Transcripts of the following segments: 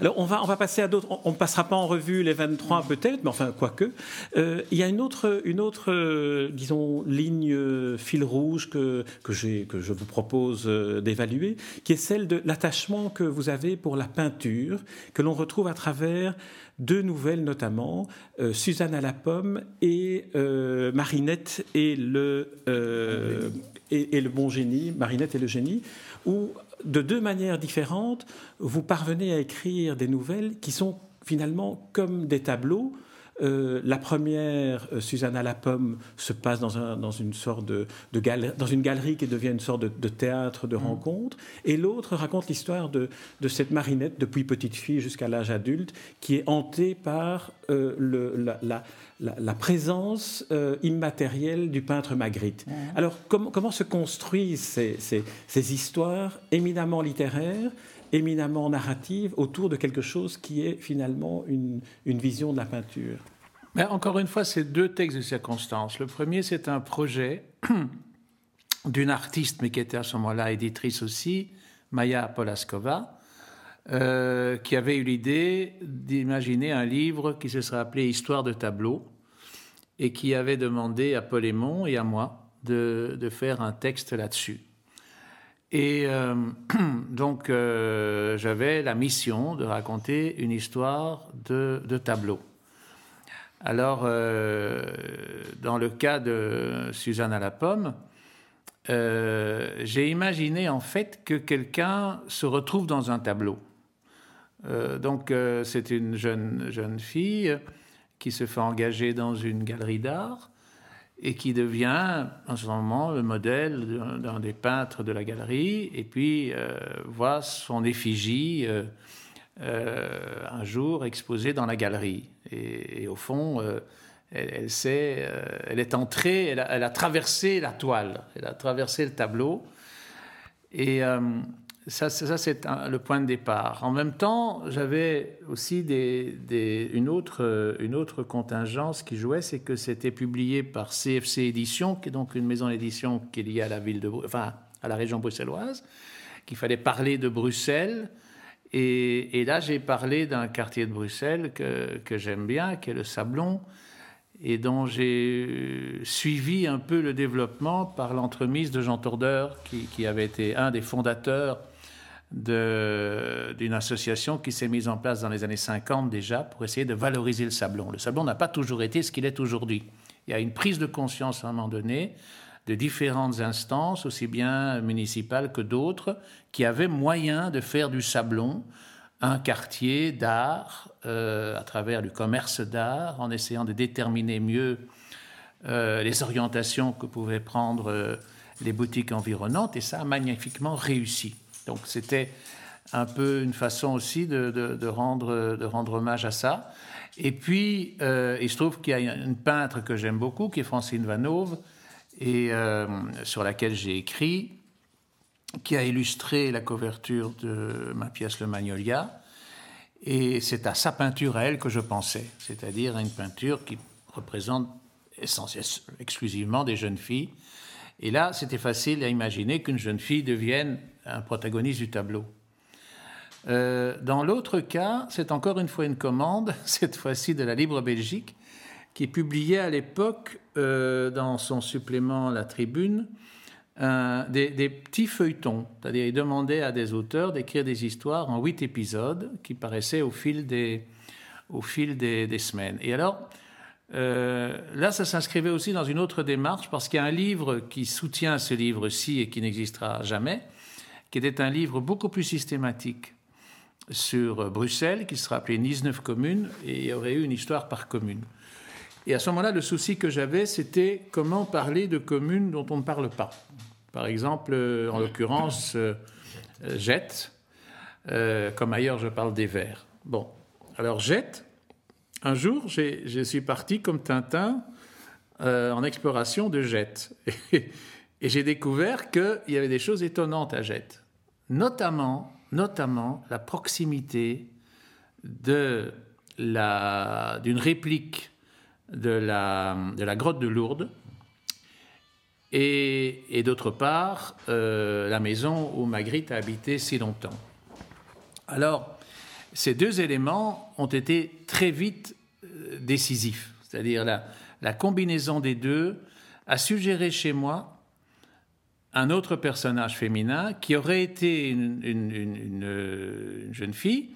Alors, on va, on va passer à d'autres. On ne passera pas en revue les 23 peut-être, mais enfin, quoique. Euh, il y a une autre, une autre euh, disons, ligne euh, fil rouge que, que, que je vous propose d'évaluer, qui est celle de l'attachement que vous avez pour la peinture, que l'on retrouve à travers deux nouvelles notamment, Suzanne à la pomme et Marinette et le, et, le bon génie, Marinette et le génie, où de deux manières différentes, vous parvenez à écrire des nouvelles qui sont finalement comme des tableaux. Euh, la première, euh, Suzanne à la pomme, se passe dans, une sorte de, galerie, dans une galerie qui devient une sorte de, théâtre de mmh. rencontre, et l'autre raconte l'histoire de, cette marinette depuis petite fille jusqu'à l'âge adulte, qui est hantée par euh, la, la, présence euh, immatérielle du peintre Magritte. Alors, comment se construisent ces, histoires éminemment littéraires, éminemment narratives, autour de quelque chose qui est finalement une, vision de la peinture Mais Encore une fois, c'est deux textes de circonstances. Le premier, c'est un projet d'une artiste, mais qui était à ce moment-là éditrice aussi, Maya Polaskova, euh, qui avait eu l'idée d'imaginer un livre qui se serait appelé Histoire de tableau, et qui avait demandé à Paul et à moi de, de faire un texte là-dessus. Et euh, donc euh, j'avais la mission de raconter une histoire de, tableau. Alors, dans le cas de Suzanne à la pomme, j'ai imaginé en fait que quelqu'un se retrouve dans un tableau. Euh, donc euh, c'est une jeune, jeune fille qui se fait engager dans une galerie d'art et qui devient en ce moment le modèle d'un des peintres de la galerie et puis euh, voit son effigie un jour exposée dans la galerie. Et, au fond, elle, sait, elle est entrée, elle a, elle a, traversé la toile, elle a traversé le tableau. Et ça, c'est le point de départ. En même temps, j'avais aussi une, autre, une autre contingence qui jouait, c'est que c'était publié par CFC Éditions, qui est donc une maison d'édition qui est liée à la ville de, enfin, à la région bruxelloise, qu'il fallait parler de Bruxelles. Et, là, j'ai parlé d'un quartier de Bruxelles que, j'aime bien, qui est le Sablon, et dont j'ai suivi un peu le développement par l'entremise de Jean Tordeur, qui avait été un des fondateurs d'une association qui s'est mise en place dans les années 50 déjà pour essayer de valoriser le sablon. Le sablon n'a pas toujours été ce qu'il est aujourd'hui. Il y a une prise de conscience à un moment donné de différentes instances, aussi bien municipales que d'autres, qui avaient moyen de faire du sablon un quartier d'art euh, à travers du commerce d'art, en essayant de déterminer mieux euh, les orientations que pouvaient prendre euh, les boutiques environnantes, et ça a magnifiquement réussi. Donc c'était un peu une façon aussi de, rendre, hommage à ça. Et puis, euh, il se trouve qu'il y a une peintre que j'aime beaucoup, qui est Francine Vanove, et euh, sur laquelle j'ai écrit, qui a illustré la couverture de ma pièce Le Magnolia. Et c'est à sa peinture à elle que je pensais, c'est-à-dire une peinture qui représente exclusivement des jeunes filles. Et là, c'était facile à imaginer qu'une jeune fille devienne un protagoniste du tableau. Euh, dans l'autre cas, c'est encore une fois une commande, cette fois-ci de la Libre Belgique, qui publiait à l'époque euh, dans son supplément La Tribune des, petits feuilletons. C'est-à-dire, il demandait à des auteurs d'écrire des histoires en huit épisodes qui paraissaient au fil des, au fil des, semaines. Et alors, euh, là, ça s'inscrivait aussi dans une autre démarche parce qu'il y a un livre qui soutient ce livre-ci et qui n'existera jamais, qui était un livre beaucoup plus systématique sur Bruxelles, qui sera appelé 19 communes, et il y aurait eu une histoire par commune. Et à ce moment-là, le souci que j'avais, c'était comment parler de communes dont on ne parle pas. Par exemple, euh, en l'occurrence, euh, Jette, euh, comme ailleurs je parle des Verts. Bon, alors Jette, un jour, je suis parti comme Tintin en exploration de Jette. Et j'ai découvert qu'il y avait des choses étonnantes à Jette, notamment, notamment la proximité d'une réplique de la, de la grotte de Lourdes et, et d'autre part euh, la maison où Magritte a habité si longtemps. Alors, ces deux éléments ont été très vite euh, décisifs. C'est-à-dire la, la combinaison des deux a suggéré chez moi un autre personnage féminin qui aurait été une, jeune fille,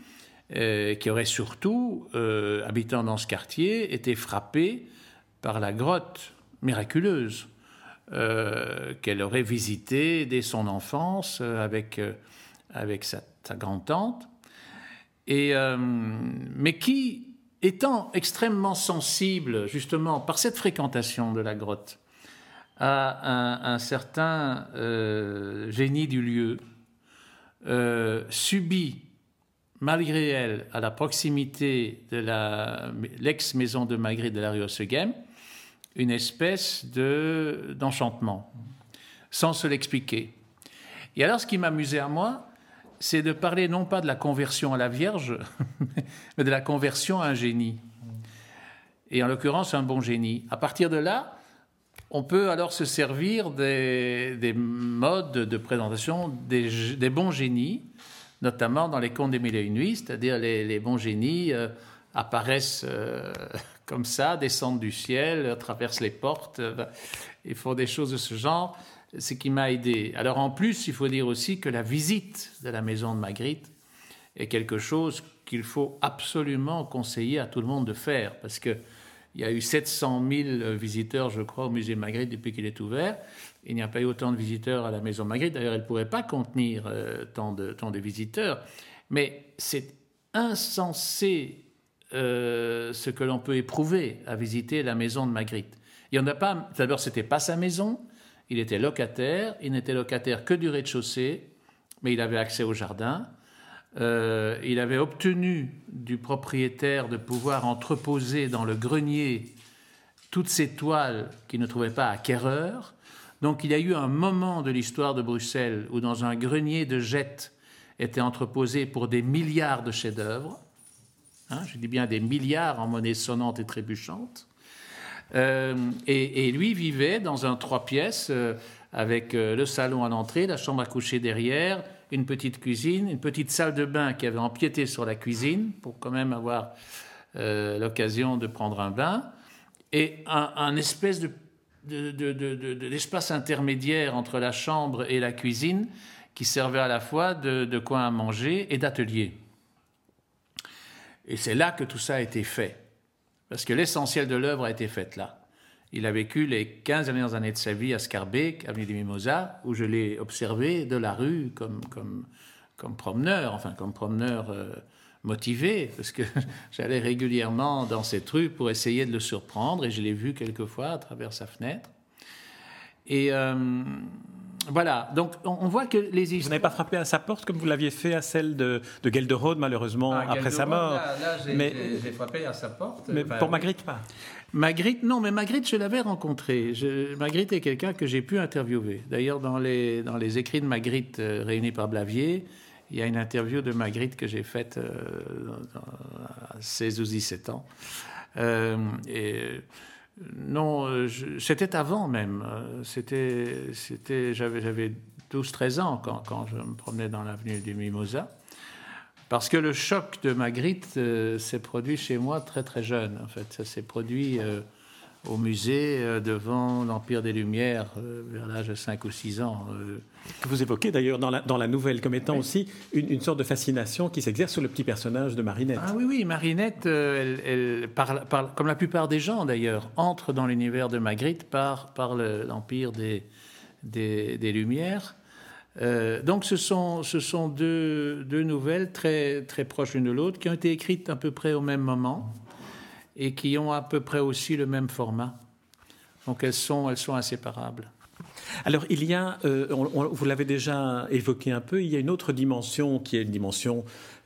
euh, qui aurait surtout, euh, habitant dans ce quartier, été frappée par la grotte miraculeuse euh, qu'elle aurait visitée dès son enfance avec, avec sa, sa grand-tante, et, mais qui, étant extrêmement sensible justement par cette fréquentation de la grotte, à un, certain euh, génie du lieu, euh, subit, malgré elle, à la proximité de l'ex-maison de Magritte de la rue Osseghem, une espèce d'enchantement, sans se l'expliquer. Et alors, ce qui m'amusait à moi, c'est de parler non pas de la conversion à la Vierge, mais de la conversion à un génie. Et en l'occurrence, un bon génie. À partir de là, on peut alors se servir des, modes de présentation des, bons génies, notamment dans les contes des mille et une c'est-à-dire les, bons génies euh, apparaissent euh, comme ça, descendent du ciel, traversent les portes, euh, ils font des choses de ce genre, ce qui m'a aidé. Alors en plus, il faut dire aussi que la visite de la maison de Magritte est quelque chose qu'il faut absolument conseiller à tout le monde de faire, parce que il y a eu 700 000 visiteurs, je crois, au musée Magritte depuis qu'il est ouvert. Il n'y a pas eu autant de visiteurs à la maison Magritte. D'ailleurs, elle ne pourrait pas contenir euh, tant, de, visiteurs. Mais c'est insensé euh, ce que l'on peut éprouver à visiter la maison de Magritte. Il y en a pas. D'abord, c'était pas sa maison. Il était locataire. Il n'était locataire que du rez-de-chaussée, mais il avait accès au jardin. Euh, il avait obtenu du propriétaire de pouvoir entreposer dans le grenier toutes ces toiles qu'il ne trouvait pas acquéreurs. Donc il y a eu un moment de l'histoire de Bruxelles où dans un grenier de jettes étaient entreposés pour des milliards de chefs-d'œuvre. Hein, je dis bien des milliards en monnaie sonnante et trébuchante. Euh, et, lui vivait dans un trois pièces euh, avec le salon à l'entrée, la chambre à coucher derrière, une petite cuisine, une petite salle de bain qui avait empiété sur la cuisine pour quand même avoir euh, l'occasion de prendre un bain, et un, espèce de, intermédiaire entre la chambre et la cuisine qui servait à la fois de, coin à manger et d'atelier. Et c'est là que tout ça a été fait, parce que l'essentiel de l'œuvre a été fait là. Il a vécu les 15 dernières années de sa vie à Scarbeck, avenue des Mimosas, où je l'ai observé de la rue comme, comme, comme promeneur, enfin comme promeneur euh, motivé, parce que j'allais régulièrement dans cette rue pour essayer de le surprendre, et je l'ai vu quelquefois à travers sa fenêtre. Et euh, voilà, donc on, voit que les Vous n'avez pas frappé à sa porte comme vous l'aviez fait à celle de, de Gelderode, malheureusement, ah, après sa mort. Là, là j'ai frappé à sa porte. Mais pour Magritte, pas Magritte, non, mais Magritte, je l'avais rencontré. Magritte est quelqu'un que j'ai pu interviewer. D'ailleurs, dans les, écrits de Magritte euh, réunis par Blavier, il y a une interview de Magritte que j'ai faite euh, à 16 ou 17 ans. Euh, non, c'était avant même. C'était, j'avais 12-13 ans quand, quand, je me promenais dans l'avenue du Mimosa. Parce que le choc de Magritte euh, s'est produit chez moi très très jeune. En fait, ça s'est produit euh, au musée euh, devant l'Empire des Lumières vers l'âge de 5 ou 6 ans. Que vous évoquez d'ailleurs dans la, dans la, nouvelle comme étant aussi une, sorte de fascination qui s'exerce sur le petit personnage de Marinette. Ah oui, oui, Marinette, elle, comme la plupart des gens d'ailleurs, entre dans l'univers de Magritte par, par l'Empire des, des, des Lumières. Euh, donc ce sont, deux, nouvelles très, très proches l'une de l'autre qui ont été écrites à peu près au même moment et qui ont à peu près aussi le même format. Donc elles sont, elles sont inséparables. Alors il y a, euh, vous l'avez déjà évoqué un peu, il y a une autre dimension qui est une dimension,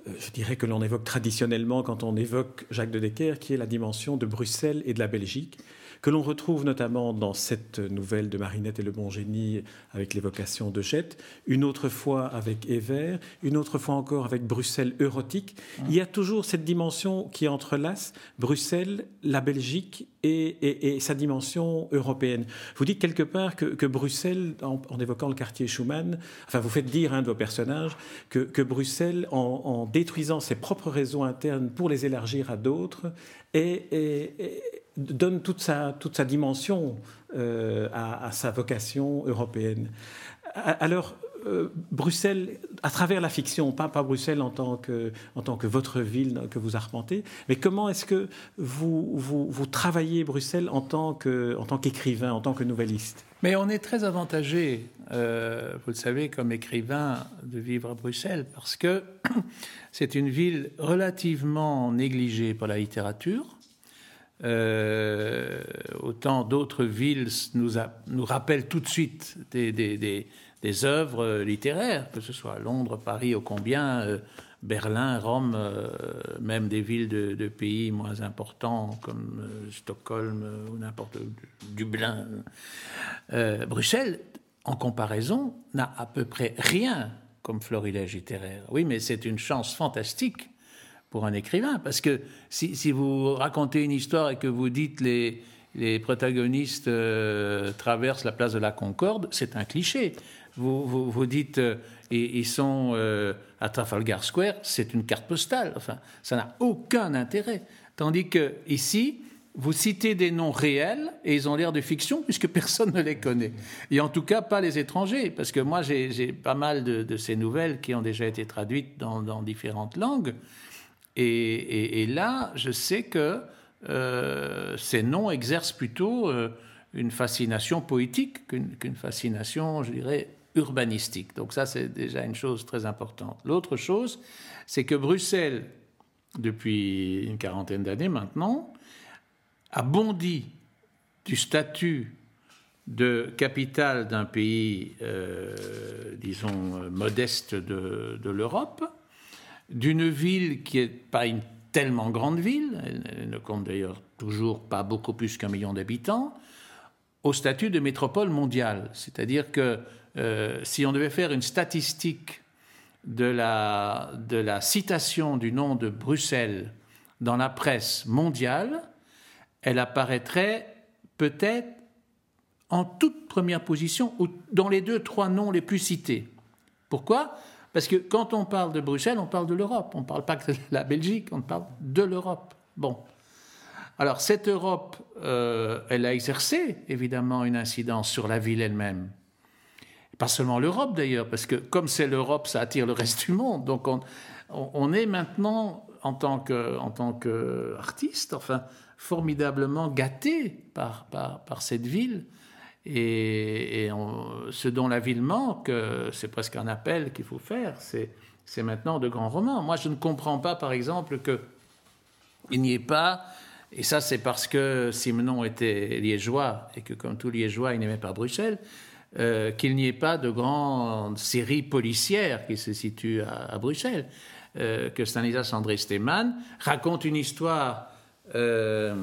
euh, je dirais que l'on évoque traditionnellement quand on évoque Jacques de Decker, qui est la dimension de Bruxelles et de la Belgique que l'on retrouve notamment dans cette nouvelle de Marinette et le bon génie avec l'évocation de Jette, une autre fois avec Evert, une autre fois encore avec Bruxelles érotique. Il y a toujours cette dimension qui entrelace Bruxelles, la Belgique et, sa dimension européenne. Vous dites quelque part que, Bruxelles, en, évoquant le quartier Schumann, enfin vous faites dire un de vos personnages que, Bruxelles, en, détruisant ses propres réseaux internes pour les élargir à d'autres, et, donne toute sa, toute sa dimension euh, à, sa vocation européenne. Alors, euh, Bruxelles, à travers la fiction, pas, pas Bruxelles en tant, que, en tant que votre ville que vous arpentez, mais comment est-ce que vous, vous, travaillez Bruxelles en tant, que, en tant qu'écrivain, en tant que nouvelliste? Mais on est très avantagé, euh, vous le savez, comme écrivain, de vivre à Bruxelles, parce que c'est une ville relativement négligée par la littérature. Euh, autant d'autres villes nous, rappellent tout de suite des, œuvres littéraires, que ce soit Londres, Paris, au combien, euh, Berlin, Rome, euh, même des villes de, pays moins importants comme euh, Stockholm ou n'importe Dublin. Bruxelles, en comparaison, n'a à peu près rien comme florilège littéraire. Oui, mais c'est une chance fantastique pour un écrivain, parce que si, vous racontez une histoire et que vous dites les, les protagonistes traversent la place de la Concorde, c'est un cliché vous, vous, dites euh, ils, sont euh, à Trafalgar Square, c'est une carte postale. Enfin, ça n'a aucun intérêt. Tandis que ici, vous citez des noms réels et ils ont l'air de fiction puisque personne ne les connaît. Et en tout cas, pas les étrangers, parce que moi, j'ai pas mal de, ces nouvelles qui ont déjà été traduites dans, différentes langues. Et, là, je sais que euh, ces noms exercent plutôt une fascination poétique qu'une fascination, je dirais, urbanistique. Donc ça, c'est déjà une chose très importante. L'autre chose, c'est que Bruxelles, depuis une quarantaine d'années maintenant, a bondi du statut de capitale d'un pays, euh, disons, modeste de, l'Europe, d'une ville qui n'est pas une tellement grande ville, elle ne compte d'ailleurs toujours pas beaucoup plus qu'un million d'habitants, au statut de métropole mondiale. C'est-à-dire que euh, si on devait faire une statistique de la, de la citation du nom de Bruxelles dans la presse mondiale, elle apparaîtrait peut-être en toute première position ou dans les deux, trois noms les plus cités. Pourquoi? Parce que quand on parle de Bruxelles, on parle de l'Europe. On ne parle pas que de la Belgique, on parle de l'Europe. Bon. Alors cette Europe, euh, elle a exercé évidemment une incidence sur la ville elle-même. Pas seulement l'Europe d'ailleurs, parce que comme c'est l'Europe, ça attire le reste du monde. Donc on, est maintenant, en tant qu'artiste, enfin, formidablement gâté par, par, cette ville. Et, ce dont la ville manque, c'est presque un appel qu'il faut faire, c'est maintenant de grands romans. Moi, je ne comprends pas, par exemple, qu'il n'y ait pas, et ça c'est parce que Simenon était liégeois, et que comme tout liégeois, il n'aimait pas Bruxelles, euh, qu'il n'y ait pas de grandes séries policières qui se situent à, Bruxelles. Euh, que Stanislas André Stemann raconte une histoire euh,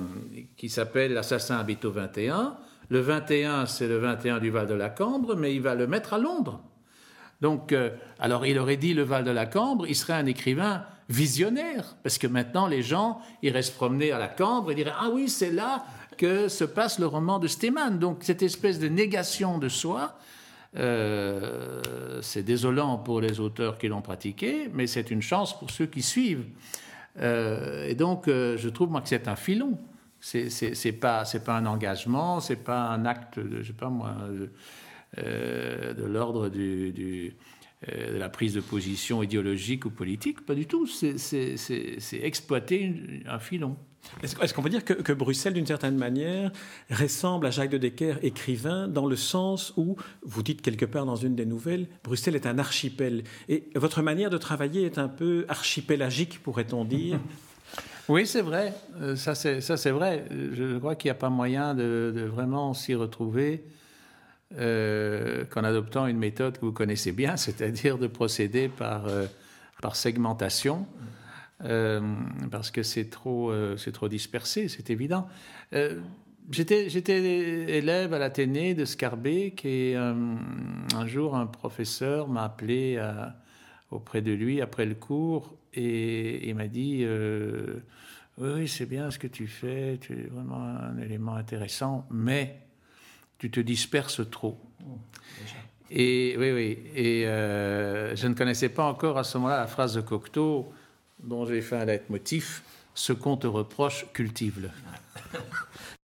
qui s'appelle L'assassin habite au 21. Le 21, c'est le 21 du Val de la Cambre, mais il va le mettre à Londres. Donc, alors il aurait dit le Val de la Cambre, il serait un écrivain visionnaire, parce que maintenant les gens iraient se promener à la Cambre et diraient Ah oui, c'est là que se passe le roman de Stemann. Donc cette espèce de négation de soi, euh, c'est désolant pour les auteurs qui l'ont pratiqué, mais c'est une chance pour ceux qui suivent. Euh, et donc euh, je trouve moi que c'est un filon. C'est pas c'est pas un engagement, c'est pas un acte, de, je sais pas moi, de, l'ordre du, du de la prise de position idéologique ou politique, pas du tout. C'est exploiter un filon. Est-ce qu'on peut dire que, Bruxelles, d'une certaine manière, ressemble à Jacques de Decker, écrivain, dans le sens où, vous dites quelque part dans une des nouvelles, Bruxelles est un archipel. Et votre manière de travailler est un peu archipélagique, pourrait-on dire Oui, c'est vrai. Euh, ça, c'est vrai. Je crois qu'il n'y a pas moyen de, vraiment s'y retrouver euh, qu'en adoptant une méthode que vous connaissez bien, c'est-à-dire de procéder par, euh, segmentation. Parce que c'est trop, c'est trop dispersé, c'est évident. J'étais, élève à l'Athénée de Scarbeck et un jour un professeur m'a appelé auprès de lui après le cours et il m'a dit oui, c'est bien ce que tu fais, tu es vraiment un élément intéressant, mais tu te disperses trop. Oh, et oui, oui. Et euh, je ne connaissais pas encore à ce moment-là la phrase de Cocteau, dont j'ai fait un leitmotiv ce qu'on te reproche, cultive-le.